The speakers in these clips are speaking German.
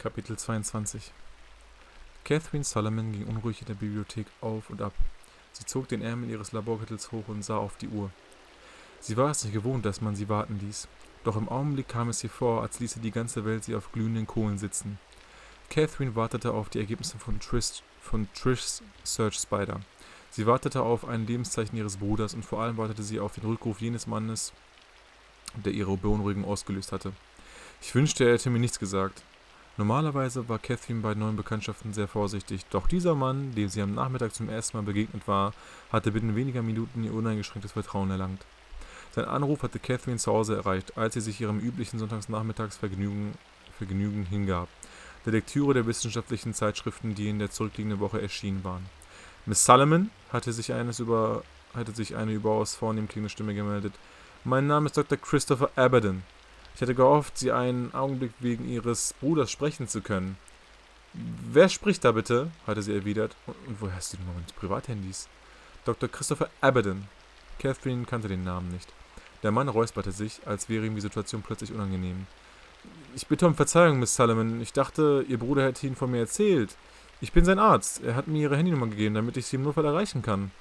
Kapitel 22 Catherine Solomon ging unruhig in der Bibliothek auf und ab. Sie zog den Ärmel ihres Laborkittels hoch und sah auf die Uhr. Sie war es nicht gewohnt, dass man sie warten ließ. Doch im Augenblick kam es ihr vor, als ließe die ganze Welt sie auf glühenden Kohlen sitzen. Catherine wartete auf die Ergebnisse von, Trish, von Trish's Search Spider. Sie wartete auf ein Lebenszeichen ihres Bruders und vor allem wartete sie auf den Rückruf jenes Mannes, der ihre Beunruhigung ausgelöst hatte. Ich wünschte, er hätte mir nichts gesagt. Normalerweise war Catherine bei neuen Bekanntschaften sehr vorsichtig, doch dieser Mann, dem sie am Nachmittag zum ersten Mal begegnet war, hatte binnen weniger Minuten ihr uneingeschränktes Vertrauen erlangt. Sein Anruf hatte Catherine zu Hause erreicht, als sie sich ihrem üblichen Sonntagsnachmittagsvergnügen Vergnügen hingab, der Lektüre der wissenschaftlichen Zeitschriften, die in der zurückliegenden Woche erschienen waren. Miss Solomon hatte sich, über, hatte sich eine überaus vornehm klingende Stimme gemeldet. Mein Name ist Dr. Christopher Abaddon. Ich hatte gehofft, Sie einen Augenblick wegen Ihres Bruders sprechen zu können. Wer spricht da bitte? hatte sie erwidert. Und, woher hast du Nummer meines Privathandys? Dr. Christopher Abaddon. Catherine kannte den Namen nicht. Der Mann räusperte sich, als wäre ihm die Situation plötzlich unangenehm. Ich bitte um Verzeihung, Miss Solomon. Ich dachte, Ihr Bruder hätte Ihnen von mir erzählt. Ich bin sein Arzt. Er hat mir Ihre Handynummer gegeben, damit ich Sie im Notfall erreichen kann.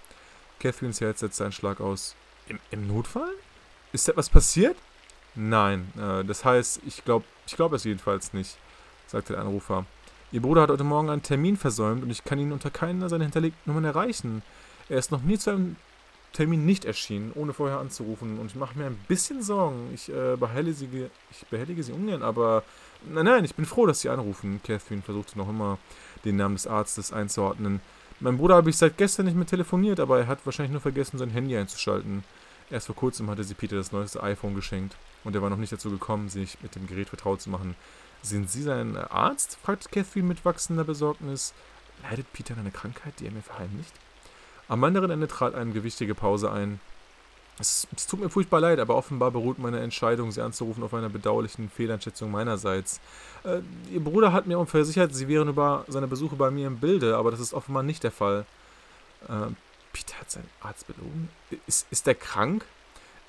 Catherines Herz setzte einen Schlag aus. Im, im Notfall? Ist etwas passiert? Nein, äh, das heißt, ich glaube ich glaub es jedenfalls nicht, sagte der Anrufer. Ihr Bruder hat heute Morgen einen Termin versäumt und ich kann ihn unter keiner seiner hinterlegten Nummern erreichen. Er ist noch nie zu einem Termin nicht erschienen, ohne vorher anzurufen. Und ich mache mir ein bisschen Sorgen. Ich, äh, behellige, ich behellige sie ungern, aber nein, nein, ich bin froh, dass Sie anrufen. Catherine versuchte noch immer, den Namen des Arztes einzuordnen. Mein Bruder habe ich seit gestern nicht mehr telefoniert, aber er hat wahrscheinlich nur vergessen, sein Handy einzuschalten. Erst vor kurzem hatte sie Peter das neueste iPhone geschenkt und er war noch nicht dazu gekommen, sich mit dem Gerät vertraut zu machen. Sind Sie sein Arzt? fragte Catherine mit wachsender Besorgnis. Leidet Peter an einer Krankheit, die er mir verheimlicht? Am anderen Ende trat eine gewichtige Pause ein. Es, es, tut mir furchtbar leid, aber offenbar beruht meine Entscheidung, Sie anzurufen, auf einer bedauerlichen Fehleinschätzung meinerseits. Äh, Ihr Bruder hat mir versichert, Sie wären über seine Besuche bei mir im Bilde, aber das ist offenbar nicht der Fall. Äh, Peter hat seinen Arzt belogen? Ist, ist er krank?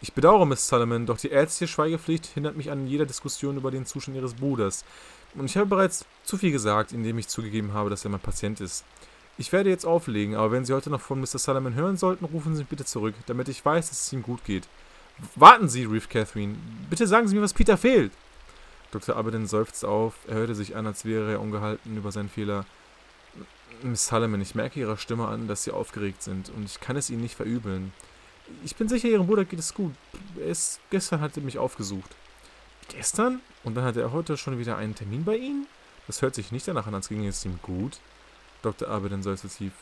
Ich bedauere, Miss Solomon, doch die ärztliche Schweigepflicht hindert mich an jeder Diskussion über den Zustand Ihres Bruders. Und ich habe bereits zu viel gesagt, indem ich zugegeben habe, dass er mein Patient ist. Ich werde jetzt auflegen, aber wenn Sie heute noch von Mr. Solomon hören sollten, rufen Sie mich bitte zurück, damit ich weiß, dass es ihm gut geht. Warten Sie, rief Catherine. Bitte sagen Sie mir, was Peter fehlt. Dr. Aberdeen seufzte auf. Er hörte sich an, als wäre er ungehalten über seinen Fehler. Miss Solomon, ich merke Ihrer Stimme an, dass Sie aufgeregt sind, und ich kann es Ihnen nicht verübeln. Ich bin sicher, Ihrem Bruder geht es gut. Er ist, gestern hat er mich aufgesucht. Gestern? Und dann hatte er heute schon wieder einen Termin bei Ihnen? Das hört sich nicht danach an, als ginge es ihm gut. Dr. Aberdeen seufzte tief.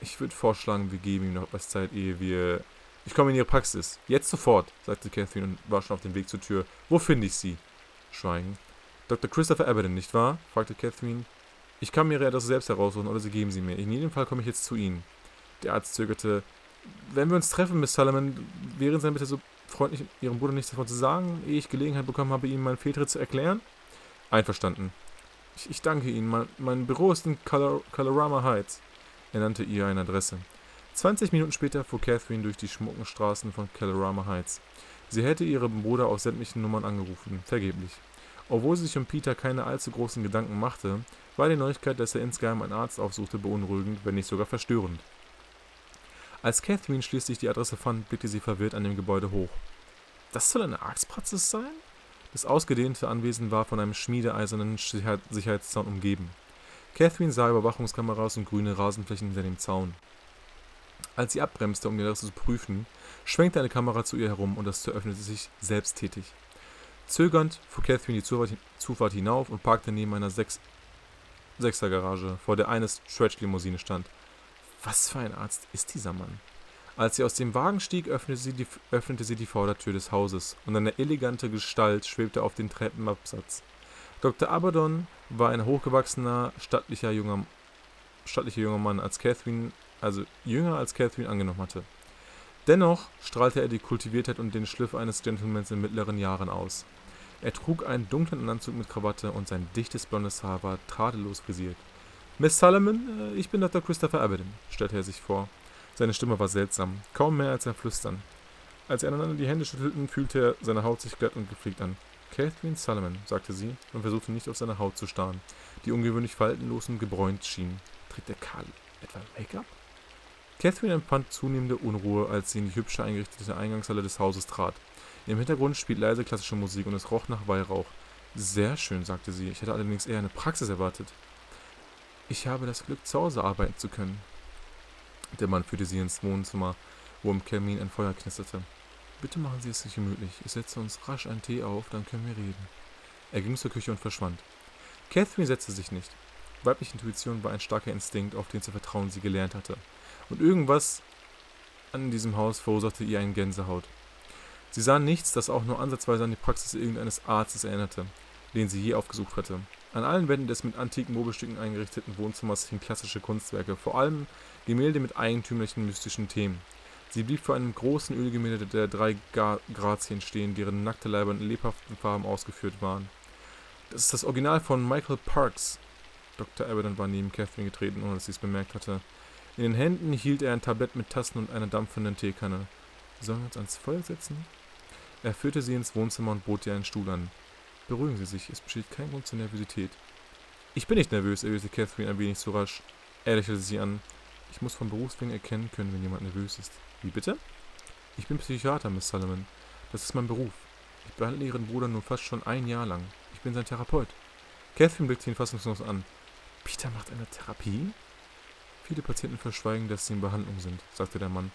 Ich würde vorschlagen, wir geben ihm noch etwas Zeit, ehe wir... Ich komme in Ihre Praxis. Jetzt sofort, sagte Catherine und war schon auf dem Weg zur Tür. Wo finde ich Sie? Schweigen. Dr. Christopher Aberdeen, nicht wahr? fragte Catherine. Ich kann mir Ihre Adresse selbst heraussuchen oder Sie geben sie mir. In jedem Fall komme ich jetzt zu Ihnen. Der Arzt zögerte wenn wir uns treffen, Miss Solomon, wären Sie dann bitte so freundlich, Ihrem Bruder nichts davon zu sagen, ehe ich Gelegenheit bekommen habe, ihm meinen Fehltritt zu erklären? Einverstanden. Ich, ich danke Ihnen. Mein, mein, Büro ist in Color, Colorama Heights. Er nannte ihr eine Adresse. 20 Minuten später fuhr Catherine durch die schmucken Straßen von Colorama Heights. Sie hätte ihren Bruder auf sämtlichen Nummern angerufen, vergeblich. Obwohl sie sich um Peter keine allzu großen Gedanken machte, war die Neuigkeit, dass er insgeheim einen Arzt aufsuchte, beunruhigend, wenn nicht sogar verstörend. Als Catherine schließlich die Adresse fand, blickte sie verwirrt an dem Gebäude hoch. Das soll eine Arztpraxis sein? Das ausgedehnte Anwesen war von einem schmiedeeisernen Sicherheitszaun umgeben. Catherine sah Überwachungskameras und grüne Rasenflächen hinter dem Zaun. Als sie abbremste, um die Adresse zu prüfen, schwenkte eine Kamera zu ihr herum und das Tür öffnete sich selbsttätig. Zögernd fuhr Catherine die Zufahrt hinauf und parkte neben einer Sechs Sechser-Garage, vor der eine Stretch-Limousine stand. Was für ein Arzt ist dieser Mann? Als sie aus dem Wagen stieg, öffnete sie, die, öffnete sie die Vordertür des Hauses, und eine elegante Gestalt schwebte auf dem Treppenabsatz. Dr. Abaddon war ein hochgewachsener, stattlicher junger, stattlicher junger Mann, als Catherine, also jünger als Catherine angenommen hatte. Dennoch strahlte er die Kultiviertheit und den Schliff eines Gentlemans in mittleren Jahren aus. Er trug einen dunklen Anzug mit Krawatte und sein dichtes blondes Haar war tadellos frisiert. Miss Solomon, äh, ich bin Dr. Christopher Abaddon, stellte er sich vor. Seine Stimme war seltsam, kaum mehr als ein Flüstern. Als sie einander die Hände schüttelten, fühlte er seine Haut sich glatt und gepflegt an. Catherine Solomon, sagte sie und versuchte nicht auf seine Haut zu starren, die ungewöhnlich faltenlos und gebräunt schien. Trägt der Karl etwa Make-up? Catherine empfand zunehmende Unruhe, als sie in die hübsche eingerichtete Eingangshalle des Hauses trat. Im Hintergrund spielt leise klassische Musik und es roch nach Weihrauch. Sehr schön, sagte sie. Ich hätte allerdings eher eine Praxis erwartet. Ich habe das Glück, zu Hause arbeiten zu können. Der Mann führte sie ins Wohnzimmer, wo im Kamin ein Feuer knisterte. Bitte machen Sie es sich gemütlich. Ich setze uns rasch einen Tee auf, dann können wir reden. Er ging zur Küche und verschwand. Catherine setzte sich nicht. Weibliche Intuition war ein starker Instinkt, auf den zu vertrauen sie gelernt hatte. Und irgendwas an diesem Haus verursachte ihr einen Gänsehaut. Sie sah nichts, das auch nur ansatzweise an die Praxis irgendeines Arztes erinnerte, den sie je aufgesucht hatte. An allen Wänden des mit antiken Mobelstücken eingerichteten Wohnzimmers hingen klassische Kunstwerke, vor allem Gemälde mit eigentümlichen mystischen Themen. Sie blieb vor einem großen Ölgemälde der drei Grazien stehen, deren nackte Leiber in lebhaften Farben ausgeführt waren. Das ist das Original von Michael Parks. Dr. Abaddon war neben Catherine getreten, ohne dass sie es bemerkt hatte. In den Händen hielt er ein Tablett mit Tassen und einer dampfenden Teekanne. Sollen wir uns ans Feuer setzen? Er führte sie ins Wohnzimmer und bot ihr einen Stuhl an. Beruhigen Sie sich, es besteht kein Grund zur Nervosität. Ich bin nicht nervös, erwiderte Catherine ein wenig zu rasch. Er lächelte sie an. Ich muss vom Berufswegen erkennen können, wenn jemand nervös ist. Wie bitte? Ich bin Psychiater, Miss Solomon. Das ist mein Beruf. Ich behandle Ihren Bruder nur fast schon ein Jahr lang. Ich bin sein Therapeut. Catherine blickte ihn fassungslos an. Peter macht eine Therapie? Viele Patienten verschweigen, dass sie in Behandlung sind, sagte der Mann.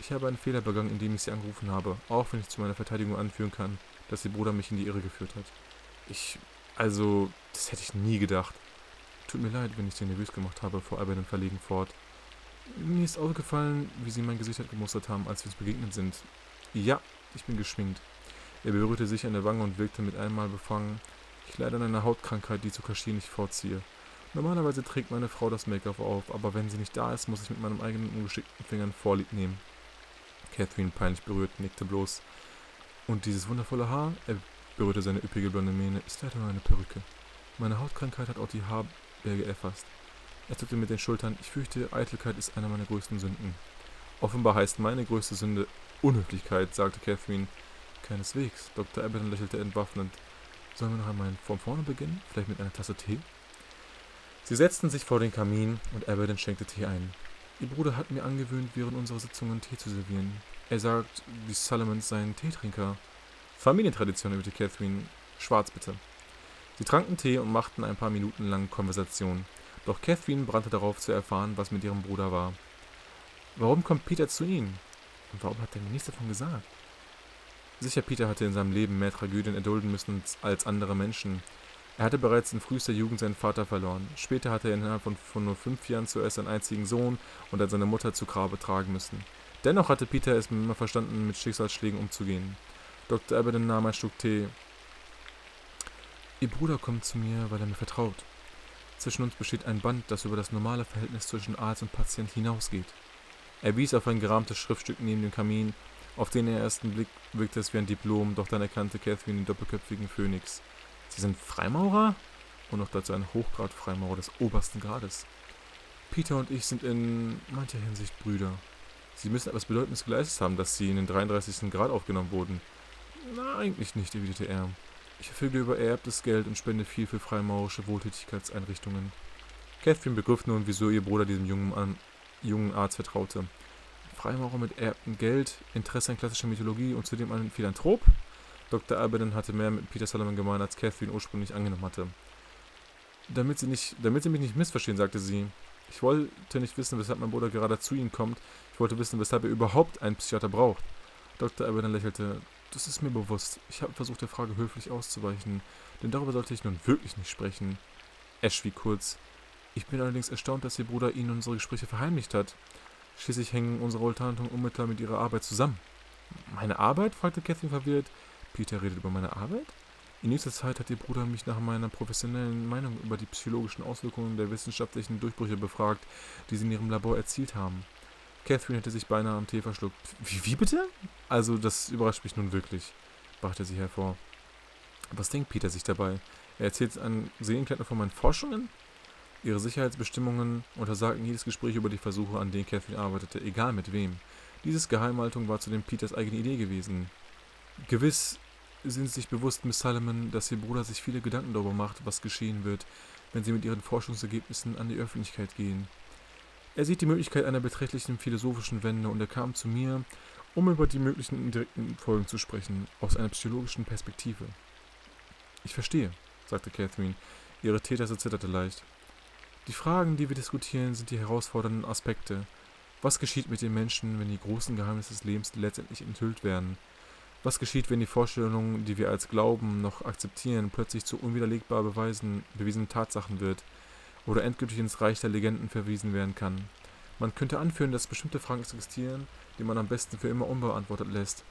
Ich habe einen Fehler begangen, indem ich sie angerufen habe, auch wenn ich zu meiner Verteidigung anführen kann, dass ihr Bruder mich in die Irre geführt hat. Ich. Also, das hätte ich nie gedacht. Tut mir leid, wenn ich sie nervös gemacht habe, fuhr Albert verlegen fort. Mir ist aufgefallen, wie sie mein Gesicht gemustert haben, als wir uns begegnet sind. Ja, ich bin geschminkt. Er berührte sich an der Wange und wirkte mit einmal befangen. Ich leide an einer Hautkrankheit, die zu kaschieren nicht vorziehe. Normalerweise trägt meine Frau das Make-up auf, aber wenn sie nicht da ist, muss ich mit meinen eigenen ungeschickten Fingern Vorlieb nehmen. Catherine, peinlich berührt, nickte bloß. Und dieses wundervolle Haar, er berührte seine üppige blonde Mähne, ist leider nur eine Perücke. Meine Hautkrankheit hat auch die Haarberge erfasst. Er zuckte mit den Schultern. Ich fürchte, Eitelkeit ist eine meiner größten Sünden. Offenbar heißt meine größte Sünde Unhöflichkeit, sagte Catherine. Keineswegs. Dr. Abaddon lächelte entwaffnend. Sollen wir noch einmal von vorne beginnen? Vielleicht mit einer Tasse Tee? Sie setzten sich vor den Kamin und Abaddon schenkte Tee ein. Ihr Bruder hat mir angewöhnt, während unserer Sitzungen Tee zu servieren. Er sagt, die Sullivans seien Teetrinker. Familientradition, erwiderte Catherine. Schwarz bitte. Sie tranken Tee und machten ein paar Minuten lang Konversation. Doch Catherine brannte darauf zu erfahren, was mit ihrem Bruder war. Warum kommt Peter zu ihnen? Und warum hat er mir nichts davon gesagt? Sicher, Peter hatte in seinem Leben mehr Tragödien erdulden müssen als andere Menschen. Er hatte bereits in frühester Jugend seinen Vater verloren. Später hatte er innerhalb von, von nur fünf Jahren zuerst seinen einzigen Sohn und dann seine Mutter zu Grabe tragen müssen. Dennoch hatte Peter es immer verstanden, mit Schicksalsschlägen umzugehen. Dr. Abaddon nahm ein Stück Tee. Ihr Bruder kommt zu mir, weil er mir vertraut. Zwischen uns besteht ein Band, das über das normale Verhältnis zwischen Arzt und Patient hinausgeht. Er wies auf ein gerahmtes Schriftstück neben dem Kamin. Auf den ersten Blick wirkte es wie ein Diplom, doch dann erkannte Catherine den doppelköpfigen Phönix. Sie sind Freimaurer? Und noch dazu ein Hochgrad-Freimaurer des obersten Grades. Peter und ich sind in mancher Hinsicht Brüder. Sie müssen etwas Bedeutendes geleistet haben, dass Sie in den 33. Grad aufgenommen wurden. Na, eigentlich nicht, erwiderte er. Ich verfüge über ererbtes Geld und spende viel für freimaurische Wohltätigkeitseinrichtungen. Catherine begriff nun, wieso ihr Bruder diesem jungen, an, jungen Arzt vertraute. Freimaurer mit ererbtem Geld, Interesse an klassischer Mythologie und zudem ein Philanthrop? Dr. Abaddon hatte mehr mit Peter Solomon gemeint, als Catherine ursprünglich angenommen hatte. Damit Sie, nicht, damit Sie mich nicht missverstehen, sagte sie. Ich wollte nicht wissen, weshalb mein Bruder gerade zu Ihnen kommt. Ich wollte wissen, weshalb er überhaupt einen Psychiater braucht. Dr. Abaddon lächelte. Das ist mir bewusst. Ich habe versucht, der Frage höflich auszuweichen, denn darüber sollte ich nun wirklich nicht sprechen. Ash schwieg kurz. Ich bin allerdings erstaunt, dass Ihr Bruder Ihnen unsere Gespräche verheimlicht hat. Schließlich hängen unsere Unterhaltungen unmittelbar mit Ihrer Arbeit zusammen. Meine Arbeit? fragte Catherine verwirrt. Peter redet über meine Arbeit? In nächster Zeit hat Ihr Bruder mich nach meiner professionellen Meinung über die psychologischen Auswirkungen der wissenschaftlichen Durchbrüche befragt, die Sie in Ihrem Labor erzielt haben. Catherine hätte sich beinahe am Tee verschluckt. Wie, wie bitte? Also, das überrascht mich nun wirklich, brachte sie hervor. Was denkt Peter sich dabei? Er erzählt an Seenklettner von meinen Forschungen? Ihre Sicherheitsbestimmungen untersagten jedes Gespräch über die Versuche, an denen Catherine arbeitete, egal mit wem. Dieses Geheimhaltung war zudem Peters eigene Idee gewesen. Gewiss, sind Sie sich bewusst, Miss Solomon, dass Ihr Bruder sich viele Gedanken darüber macht, was geschehen wird, wenn Sie mit Ihren Forschungsergebnissen an die Öffentlichkeit gehen. Er sieht die Möglichkeit einer beträchtlichen philosophischen Wende und er kam zu mir, um über die möglichen indirekten Folgen zu sprechen, aus einer psychologischen Perspektive. Ich verstehe, sagte Catherine. Ihre Täterse zitterte leicht. Die Fragen, die wir diskutieren, sind die herausfordernden Aspekte. Was geschieht mit den Menschen, wenn die großen Geheimnisse des Lebens letztendlich enthüllt werden? Was geschieht, wenn die Vorstellung, die wir als Glauben noch akzeptieren, plötzlich zu unwiderlegbar beweisen, bewiesenen Tatsachen wird oder endgültig ins Reich der Legenden verwiesen werden kann? Man könnte anführen, dass bestimmte Fragen existieren, die man am besten für immer unbeantwortet lässt.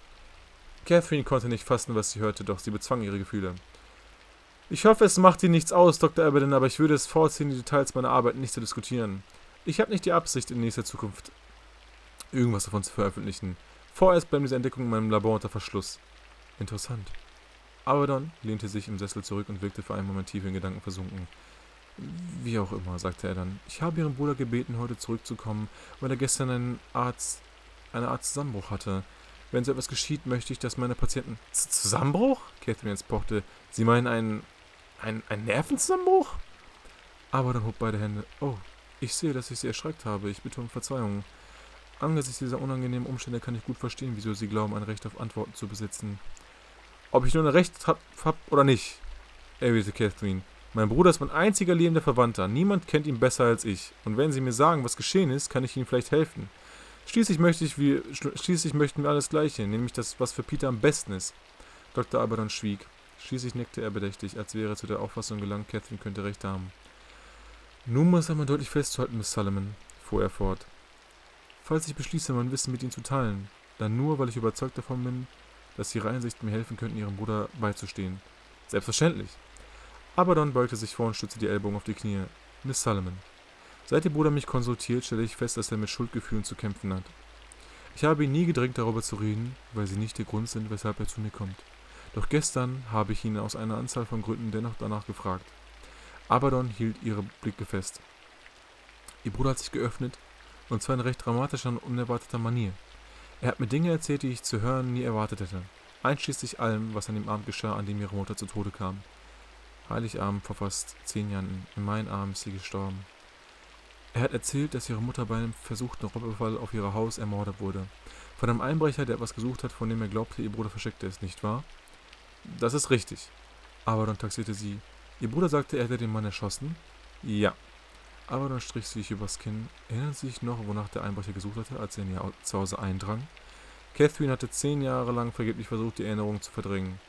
Catherine konnte nicht fassen, was sie hörte, doch sie bezwang ihre Gefühle. Ich hoffe, es macht Ihnen nichts aus, Dr. Abaddon, aber ich würde es vorziehen, die Details meiner Arbeit nicht zu diskutieren. Ich habe nicht die Absicht, in nächster Zukunft irgendwas davon zu veröffentlichen. Vorerst bleibt diese Entdeckung in meinem Labor unter Verschluss. Interessant. Abaddon lehnte sich im Sessel zurück und wirkte für einen Moment tief in Gedanken versunken. Wie auch immer, sagte er dann. Ich habe Ihren Bruder gebeten, heute zurückzukommen, weil er gestern einen Arzt, eine Art Zusammenbruch hatte. Wenn so etwas geschieht, möchte ich, dass meine Patienten... Z Zusammenbruch? Catherine jetzt pochte. Sie meinen einen... einen, einen Nervenzusammenbruch? Aber dann hob beide Hände. Oh, ich sehe, dass ich Sie erschreckt habe. Ich bitte um Verzeihung. Angesichts dieser unangenehmen Umstände kann ich gut verstehen, wieso Sie glauben, ein Recht auf Antworten zu besitzen. Ob ich nun ein Recht hab, hab oder nicht, erwiderte Catherine. Mein Bruder ist mein einziger lebender Verwandter. Niemand kennt ihn besser als ich. Und wenn Sie mir sagen, was geschehen ist, kann ich Ihnen vielleicht helfen. Schließlich, möchte ich wie, schließlich möchten wir alles Gleiche, nämlich das, was für Peter am besten ist. Dr. Abaddon schwieg. Schließlich nickte er bedächtig, als wäre er zu der Auffassung gelangt, Catherine könnte recht haben. Nun muss er mal deutlich festhalten, Miss Solomon, fuhr er fort. Falls ich beschließe, mein Wissen mit Ihnen zu teilen, dann nur, weil ich überzeugt davon bin, dass Ihre Einsichten mir helfen könnten, Ihrem Bruder beizustehen. Selbstverständlich. Abaddon beugte sich vor und stützte die Ellbogen auf die Knie. Miss Solomon. Seit Ihr Bruder mich konsultiert, stelle ich fest, dass er mit Schuldgefühlen zu kämpfen hat. Ich habe ihn nie gedrängt, darüber zu reden, weil sie nicht der Grund sind, weshalb er zu mir kommt. Doch gestern habe ich ihn aus einer Anzahl von Gründen dennoch danach gefragt. Abaddon hielt ihre Blicke fest. Ihr Bruder hat sich geöffnet, und zwar in recht dramatischer und unerwarteter Manier. Er hat mir Dinge erzählt, die ich zu hören nie erwartet hätte, einschließlich allem, was an dem Abend geschah, an dem ihre Mutter zu Tode kam. Heiligabend vor fast zehn Jahren. In meinen Armen ist sie gestorben. Er hat erzählt, dass ihre Mutter bei einem versuchten Raubüberfall auf ihr Haus ermordet wurde. Von einem Einbrecher, der etwas gesucht hat, von dem er glaubte, ihr Bruder versteckte es, nicht wahr? Das ist richtig. Aber dann taxierte sie. Ihr Bruder sagte, er hätte den Mann erschossen? Ja. Aber dann strich sie sich übers Kinn. Erinnern Sie sich noch, wonach der Einbrecher gesucht hatte, als er in ihr Zuhause eindrang? Catherine hatte zehn Jahre lang vergeblich versucht, die Erinnerung zu verdrängen.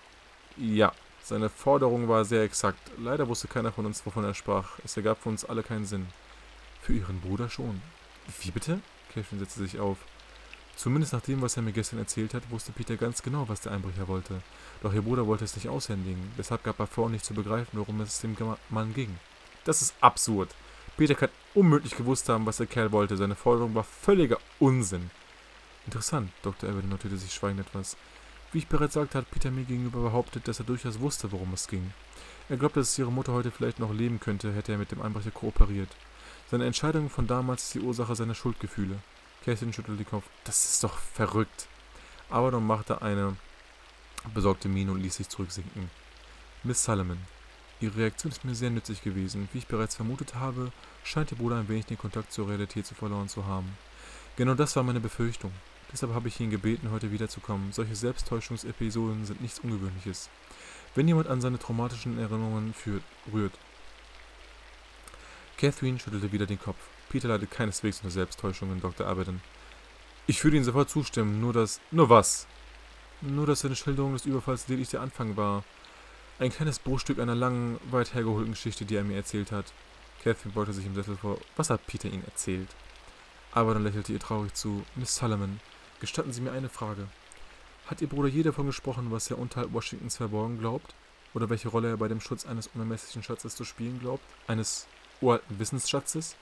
Ja. Seine Forderung war sehr exakt. Leider wusste keiner von uns, wovon er sprach. Es ergab für uns alle keinen Sinn. Für Ihren Bruder schon. Wie bitte? Catherine setzte sich auf. Zumindest nach dem, was er mir gestern erzählt hat, wusste Peter ganz genau, was der Einbrecher wollte. Doch ihr Bruder wollte es nicht aushändigen. Deshalb gab er vor, nicht zu begreifen, worum es dem Mann ging. Das ist absurd. Peter kann unmöglich gewusst haben, was der Kerl wollte. Seine Forderung war völliger Unsinn. Interessant, Dr. Evan notierte sich schweigend etwas. Wie ich bereits sagte, hat Peter mir gegenüber behauptet, dass er durchaus wusste, worum es ging. Er glaubte, dass ihre Mutter heute vielleicht noch leben könnte, hätte er mit dem Einbrecher kooperiert. Seine Entscheidung von damals ist die Ursache seiner Schuldgefühle. Kerstin schüttelte den Kopf. Das ist doch verrückt. Aber dann machte eine besorgte Miene und ließ sich zurücksinken. Miss Solomon. Ihre Reaktion ist mir sehr nützlich gewesen. Wie ich bereits vermutet habe, scheint Ihr Bruder ein wenig den Kontakt zur Realität zu verloren zu haben. Genau das war meine Befürchtung. Deshalb habe ich ihn gebeten, heute wiederzukommen. Solche Selbsttäuschungsepisoden sind nichts Ungewöhnliches. Wenn jemand an seine traumatischen Erinnerungen führt, rührt. Catherine schüttelte wieder den Kopf. Peter leidet keineswegs unter Selbsttäuschungen, Dr. Abaddon. Ich würde Ihnen sofort zustimmen, nur dass... Nur was? Nur, dass seine Schilderung des Überfalls lediglich der Anfang war. Ein kleines Bruchstück einer langen, weit hergeholten Geschichte, die er mir erzählt hat. Catherine beugte sich im Sessel vor. Was hat Peter Ihnen erzählt? Abaddon lächelte ihr traurig zu. Miss Solomon, Gestatten Sie mir eine Frage. Hat Ihr Bruder je davon gesprochen, was er unterhalb Washingtons verborgen glaubt? Oder welche Rolle er bei dem Schutz eines unermesslichen Schatzes zu spielen glaubt? Eines uralten Wissensschatzes?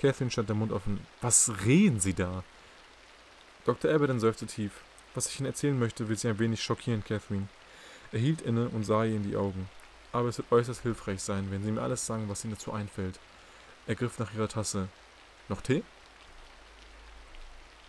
Catherine stand der Mund offen. Was reden Sie da? Dr. Abaddon seufzte tief. Was ich Ihnen erzählen möchte, will Sie ein wenig schockieren, Catherine. Er hielt inne und sah ihr in die Augen. Aber es wird äußerst hilfreich sein, wenn Sie mir alles sagen, was Ihnen dazu einfällt. Er griff nach ihrer Tasse. Noch Tee?